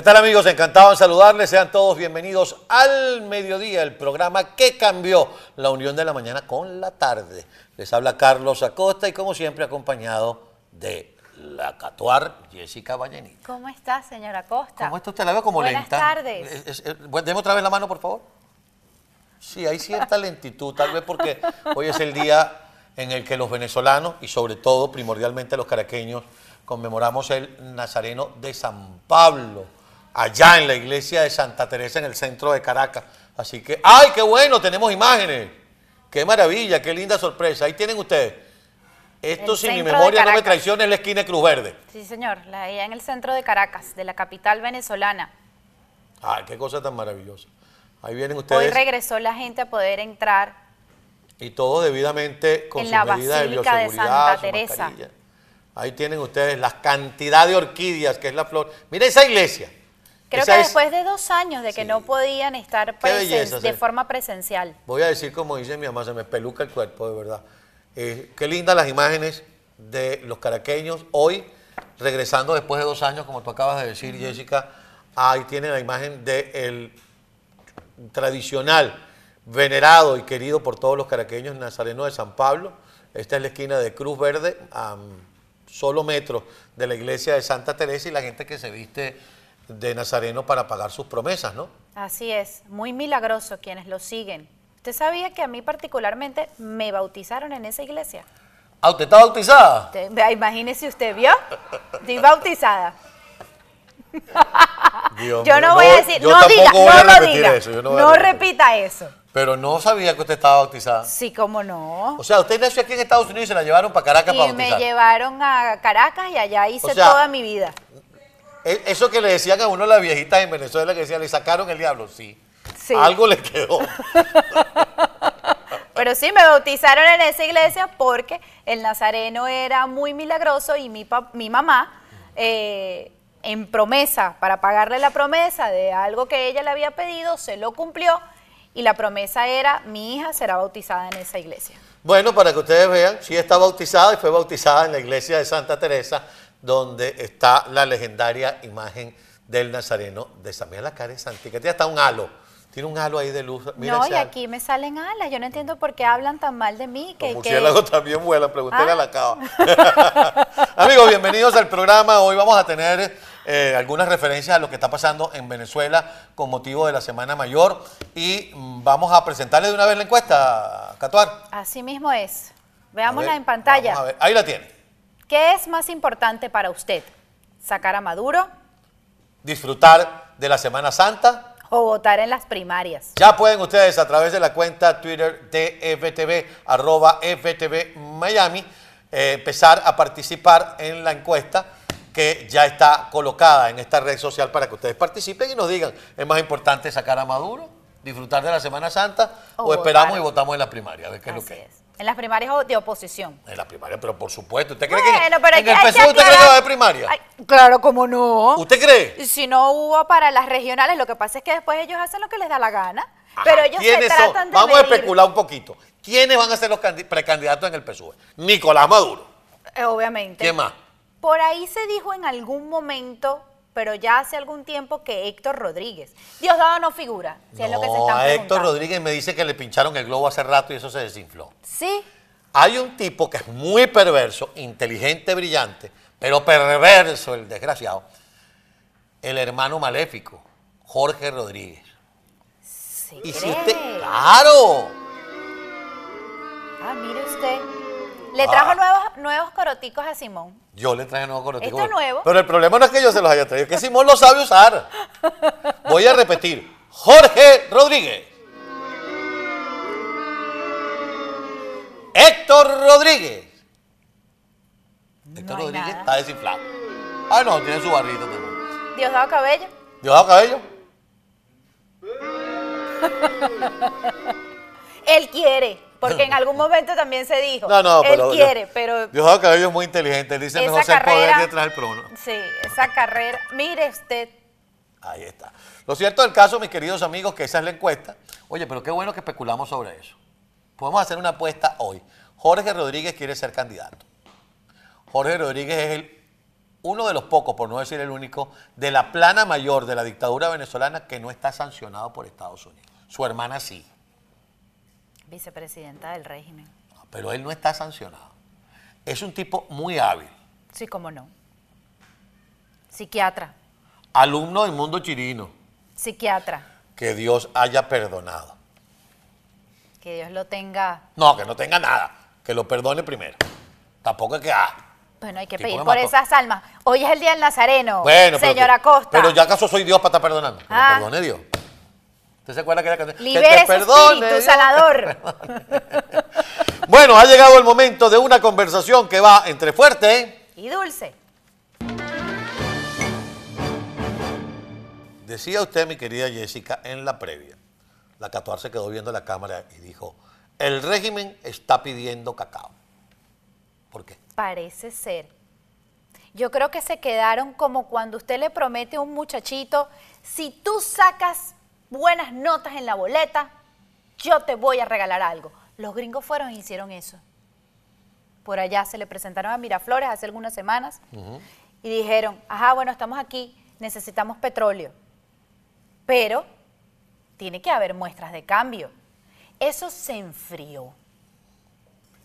¿Qué tal amigos? Encantado en saludarles. Sean todos bienvenidos al mediodía, el programa que cambió la unión de la mañana con la tarde. Les habla Carlos Acosta y como siempre acompañado de la Catuar Jessica Vallenita. ¿Cómo está, señora Acosta? ¿Cómo está usted? La veo como Buenas lenta. tardes. Es- es- es- bueno, deme otra vez la mano, por favor. Sí, hay cierta lentitud, tal vez porque hoy es el día en el que los venezolanos y sobre todo primordialmente los caraqueños conmemoramos el Nazareno de San Pablo, allá en la iglesia de Santa Teresa en el centro de Caracas. Así que, ¡ay, qué bueno! Tenemos imágenes. ¡Qué maravilla! ¡Qué linda sorpresa! Ahí tienen ustedes. Esto, El si mi memoria no me traiciona, es la esquina de Cruz Verde. Sí, señor, la allá en el centro de Caracas, de la capital venezolana. ¡Ay, qué cosa tan maravillosa! Ahí vienen Hoy ustedes. regresó la gente a poder entrar. Y todo debidamente con En la medidas de bioseguridad, Santa Teresa. mascarilla. Ahí tienen ustedes la cantidad de orquídeas que es la flor. Mira esa iglesia. Creo que es- después de dos años de que Sí. no podían estar belleza, de forma presencial. Voy a decir como dice mi mamá, se me peluca el cuerpo, de verdad. Eh, qué lindas las imágenes de los caraqueños hoy, regresando después de dos años, como tú acabas de decir, Jessica. Ahí tienen la imagen del tradicional, venerado y querido por todos los caraqueños Nazareno de San Pablo. Esta es la esquina de Cruz Verde, a mm, solo metros de la iglesia de Santa Teresa y la gente que se viste de Nazareno para pagar sus promesas, ¿no? Así es, muy milagroso quienes lo siguen. ¿Usted sabía que a mí particularmente me bautizaron en esa iglesia? ¿Ah, usted está bautizada? Usted- Imagínese usted, ¿vio? Estoy bautizada. Dios Yo mío, no voy a decir, yo no diga, voy no a lo repetir diga, eso, yo no no, repita eso. Pero no sabía que usted estaba bautizada. Sí, cómo no. O sea, usted nació aquí en Estados Unidos y se la llevaron para Caracas para Y me bautizar. llevaron a Caracas y allá hice O sea, toda mi vida. E- Eso que le decían a uno las viejitas en Venezuela que decían, le sacaron el diablo, sí. Sí. Algo le quedó. Pero sí, me bautizaron en esa iglesia porque el nazareno era muy milagroso y mi, mi mamá, eh, en promesa, para pagarle la promesa de algo que ella le había pedido, se lo cumplió y la promesa era, mi hija será bautizada en esa iglesia. Bueno, para que ustedes vean, sí está bautizada y fue bautizada en la iglesia de Santa Teresa, donde está la legendaria imagen del Nazareno de San Miguel la cara es antica. Tiene hasta un halo. Tiene un halo ahí de luz. Mira no, y halo. aquí me salen alas, yo no entiendo por qué hablan tan mal de mí. Que, Los que- murciélagos también vuelan, pregúntale Ah. a la cava. Amigos, bienvenidos al programa. Hoy vamos a tener eh, algunas referencias a lo que está pasando en Venezuela con motivo de la Semana Mayor y mm, vamos a presentarle de una vez la encuesta, Catuar. Así mismo es. Veámosla ver, en pantalla. Ahí la tiene. ¿Qué es más importante para usted? ¿Sacar a Maduro Disfrutar de la Semana Santa. o votar en las primarias? Ya pueden ustedes a través de la cuenta Twitter de FTV, arroba FTV Miami, eh, empezar a participar en la encuesta que ya está colocada en esta red social para que ustedes participen y nos digan, ¿es más importante sacar a Maduro, disfrutar de la Semana Santa o, O esperamos y votamos en la primaria? A ver qué es lo que es. En las primarias de oposición. En la primaria, pero por supuesto. ¿Usted cree Bueno, que pero en el PSUV usted cree que va a aclarar- haber primaria? Ay, claro, como no. ¿Usted cree? Si no hubo para las regionales, lo que pasa es que después ellos hacen lo que les da la gana. Ajá, pero ellos se ¿quiénes son? tratan de Vamos a especular un poquito. ¿Quiénes van a ser los candi- precandidatos en el PSUV? Nicolás Maduro. Eh, obviamente. ¿Quién más? Por ahí se dijo en algún momento, pero ya hace algún tiempo, que Héctor Rodríguez. Diosdado no figura, si es lo que se No, Héctor. Rodríguez me dice que le pincharon el globo hace rato y eso se desinfló. Sí, Hay un tipo que es muy perverso, inteligente, brillante, pero perverso el desgraciado, el hermano maléfico, Jorge Rodríguez. sí. Y si usted, claro, Ah, mire usted. Le trajo Ah. nuevos, nuevos coroticos a Simón. yo le traje nuevo corotico. ¿Esto es nuevo? Pero el problema no es que yo se los haya traído, es que Simón lo sabe usar. Voy a repetir, Jorge Rodríguez. Héctor Rodríguez. Héctor No Rodríguez nada. está desinflado. Ah, no, tiene su barrito también. Diosdado Cabello. ¿Diosdado Cabello? Él quiere, porque en algún momento también se dijo. No, no, Él pero. quiere, pero Diosdado Cabello es muy inteligente. Él dice mejor ser poder detrás del prono. sí, esa carrera. Mire usted, Ahí está. Lo cierto del caso, mis queridos amigos, que esa es la encuesta. Oye, pero qué bueno que especulamos sobre eso. Podemos hacer una apuesta hoy. Jorge Rodríguez quiere ser candidato. Jorge Rodríguez es el uno de los pocos, por no decir el único, de la plana mayor de la dictadura venezolana que no está sancionado por Estados Unidos. Su hermana sí. Vicepresidenta del régimen. Pero él no está sancionado. Es un tipo muy hábil. Sí, cómo no. Psiquiatra. Alumno del mundo chirino. Psiquiatra. Que Dios haya perdonado. Que Dios lo tenga. No, que no tenga nada. Que lo perdone primero. Tampoco es que. Ah, bueno, hay que pedir por mató. esas almas. Hoy es el día del Nazareno, Bueno, señora Costa. Pero ya acaso soy Dios para estar perdonando. Que Ah. me perdone Dios. ¿Usted se acuerda que era canción? Que Libere te perdone espíritu sanador. Bueno, ha llegado el momento de una conversación que va entre fuerte. y dulce. Decía usted, mi querida Jessica, en la previa. La 14 se quedó viendo la cámara y dijo, el régimen está pidiendo cacao. ¿Por qué? Parece ser. Yo creo que se quedaron como cuando usted le promete a un muchachito, si tú sacas buenas notas en la boleta, yo te voy a regalar algo. Los gringos fueron y hicieron eso. Por allá se le presentaron a Miraflores hace algunas semanas y dijeron, ajá, bueno, estamos aquí, necesitamos petróleo, pero tiene que haber muestras de cambio. Eso se enfrió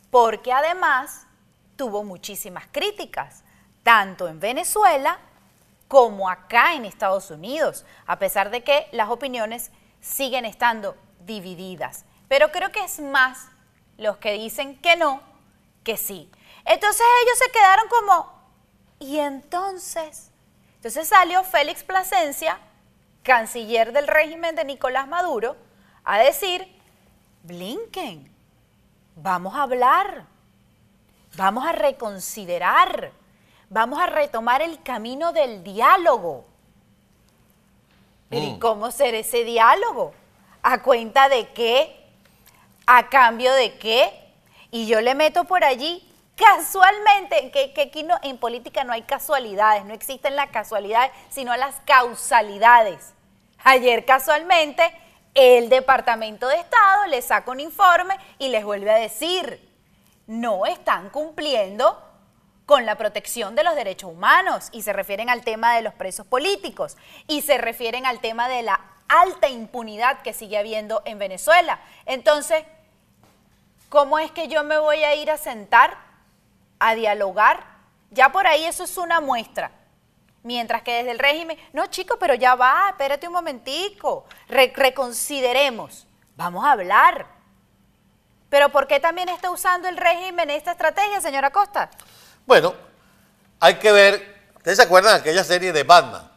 porque además tuvo muchísimas críticas, tanto en Venezuela como acá en Estados Unidos, a pesar de que las opiniones siguen estando divididas. Pero creo que es más los que dicen que no que sí. Entonces ellos se quedaron como, ¿y entonces? Entonces salió Félix Plasencia, canciller del régimen de Nicolás Maduro, a decir, Blinken, vamos a hablar, vamos a reconsiderar, vamos a retomar el camino del diálogo. Pero ¿y Mm. cómo será ese diálogo? ¿A cuenta de qué? ¿A cambio de qué? Y yo le meto por allí casualmente, que, que aquí no, en política no hay casualidades, no existen las casualidades, sino las causalidades. Ayer casualmente el Departamento de Estado le saca un informe y les vuelve a decir, no están cumpliendo con la protección de los derechos humanos y se refieren al tema de los presos políticos y se refieren al tema de la alta impunidad que sigue habiendo en Venezuela. Entonces, ¿cómo es que yo me voy a ir a sentar a dialogar? Ya por ahí eso es una muestra. Mientras que desde el régimen, no chico, pero ya va, espérate un momentico, re- reconsideremos, vamos a hablar. Pero ¿por qué también está usando el régimen esta estrategia, señora Costa? Bueno, hay que ver, ¿ustedes se acuerdan de aquella serie de Batman?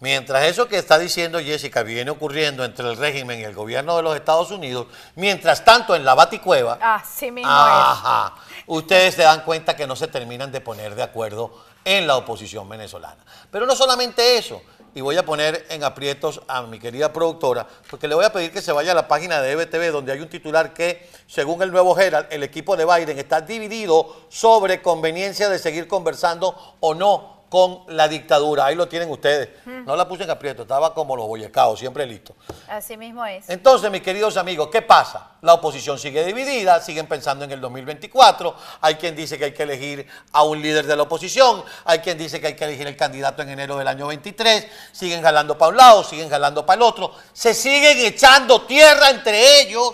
Mientras eso que está diciendo Jessica viene ocurriendo entre el régimen y el gobierno de los Estados Unidos, mientras tanto en la Baticueva, Así mismo ajá, ustedes se dan cuenta que no se terminan de poner de acuerdo en la oposición venezolana. Pero no solamente eso, y voy a poner en aprietos a mi querida productora, porque le voy a pedir que se vaya a la página de EBTV, donde hay un titular que, según el nuevo Herald, el equipo de Biden está dividido sobre conveniencia de seguir conversando o no con la dictadura. Ahí lo tienen ustedes. No la puse en aprieto, estaba como los boyecados, siempre listo. Así mismo es. Entonces, mis queridos amigos, ¿qué pasa? La oposición sigue dividida, siguen pensando en el 2024. Hay quien dice que hay que elegir a un líder de la oposición, hay quien dice que hay que elegir el candidato en enero del año 23. Siguen jalando para un lado, siguen jalando para el otro. Se siguen echando tierra entre ellos.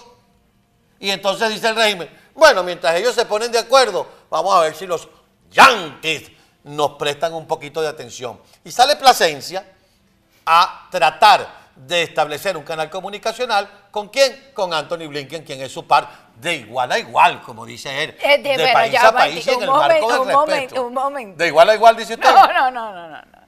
Y entonces dice el régimen, bueno, mientras ellos se ponen de acuerdo, vamos a ver si los yanquis nos prestan un poquito de atención. Y sale Plasencia a tratar de establecer un canal comunicacional con quién? Con Anthony Blinken, quien es su par de igual a igual, como dice él, Eh, de- de, pero país ya a país en un el marco del un respeto. momento, un momento. De igual a igual, dice usted. No, no, no, no, no.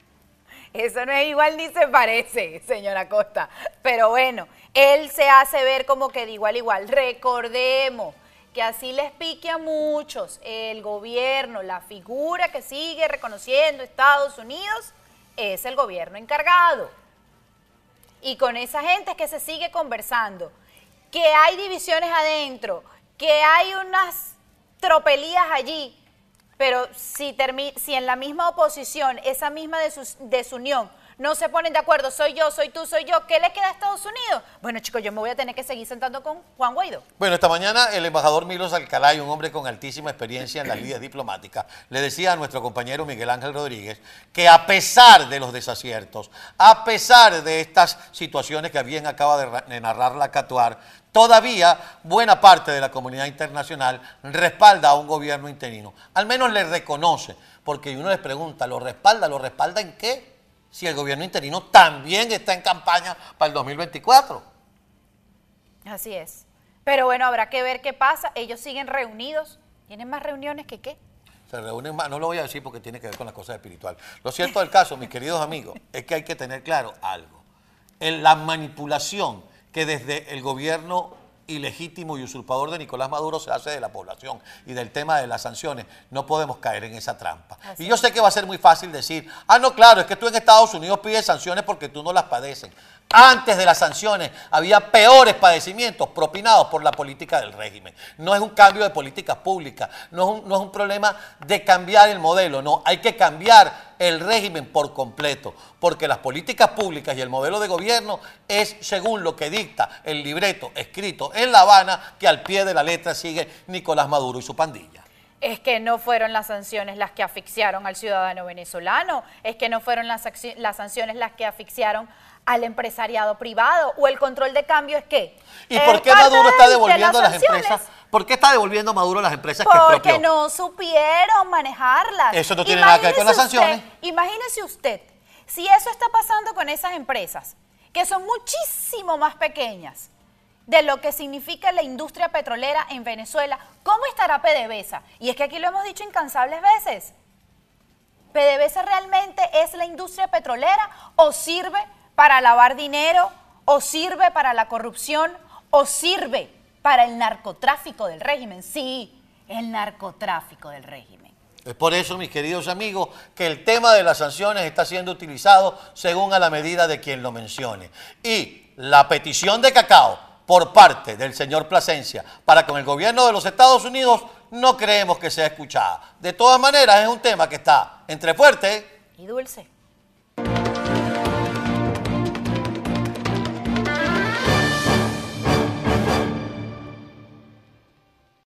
Eso no es igual ni se parece, señora Costa. Pero bueno, él se hace ver como que de igual a igual. Recordemos que así les pique a muchos el gobierno, la figura que sigue reconociendo Estados Unidos es el gobierno encargado. Y con esa gente es que se sigue conversando, que hay divisiones adentro, que hay unas tropelías allí, pero si, si en la misma oposición, esa misma desunión, no se ponen de acuerdo, soy yo, soy tú, soy yo, ¿qué le queda a Estados Unidos? Bueno, chicos, yo me voy a tener que seguir sentando con Juan Guaidó. Bueno, esta mañana el embajador Milos Alcalá, un hombre con altísima experiencia en las líneas diplomáticas, le decía a nuestro compañero Miguel Ángel Rodríguez que a pesar de los desaciertos, a pesar de estas situaciones que bien acaba de narrar la Catuar, todavía buena parte de la comunidad internacional respalda a un gobierno interino. Al menos le reconoce, porque uno les pregunta, ¿lo respalda? ¿Lo respalda en qué? Si el gobierno interino también está en campaña para el 2024. Así es. Pero bueno, habrá que ver qué pasa. Ellos siguen reunidos. ¿Tienen más reuniones que qué? Se reúnen más, no lo voy a decir porque tiene que ver con las cosas espirituales. Lo cierto del caso, mis queridos amigos, es que hay que tener claro algo. En la manipulación que desde el gobierno ilegítimo y usurpador de Nicolás Maduro se hace de la población y del tema de las sanciones, no podemos caer en esa trampa. y yo sé que va a ser muy fácil decir, ah, no, claro, es que tú en Estados Unidos pides sanciones porque tú no las padeces. Antes de las sanciones había peores padecimientos propinados por la política del régimen. No es un cambio de políticas públicas, no es un, no es un problema de cambiar el modelo, no, hay que cambiar el régimen por completo, porque las políticas públicas y el modelo de gobierno es según lo que dicta el libreto escrito en La Habana, que al pie de la letra sigue Nicolás Maduro y su pandilla es que no fueron las sanciones las que asfixiaron al ciudadano venezolano, es que no fueron las, las sanciones las que asfixiaron al empresariado privado o el control de cambio es que ¿Y por qué Maduro está devolviendo a las, empresas? ¿Por qué está devolviendo Maduro las empresas que Porque no supieron manejarlas. Eso no tiene nada que ver con las sanciones. imagínese usted, si eso está pasando con esas empresas, que son muchísimo más pequeñas de lo que significa la industria petrolera en Venezuela, ¿cómo estará PDVSA? Y es que aquí lo hemos dicho incansables veces. ¿PDVSA realmente es la industria petrolera o sirve para lavar dinero o sirve para la corrupción o sirve para el narcotráfico del régimen. Sí, el narcotráfico del régimen. Es por eso, mis queridos amigos, que el tema de las sanciones está siendo utilizado según a la medida de quien lo mencione. Y la petición de cacao por parte del señor Plasencia para con el gobierno de los Estados Unidos no creemos que sea escuchada. De todas maneras, es un tema que está entre fuerte y dulce.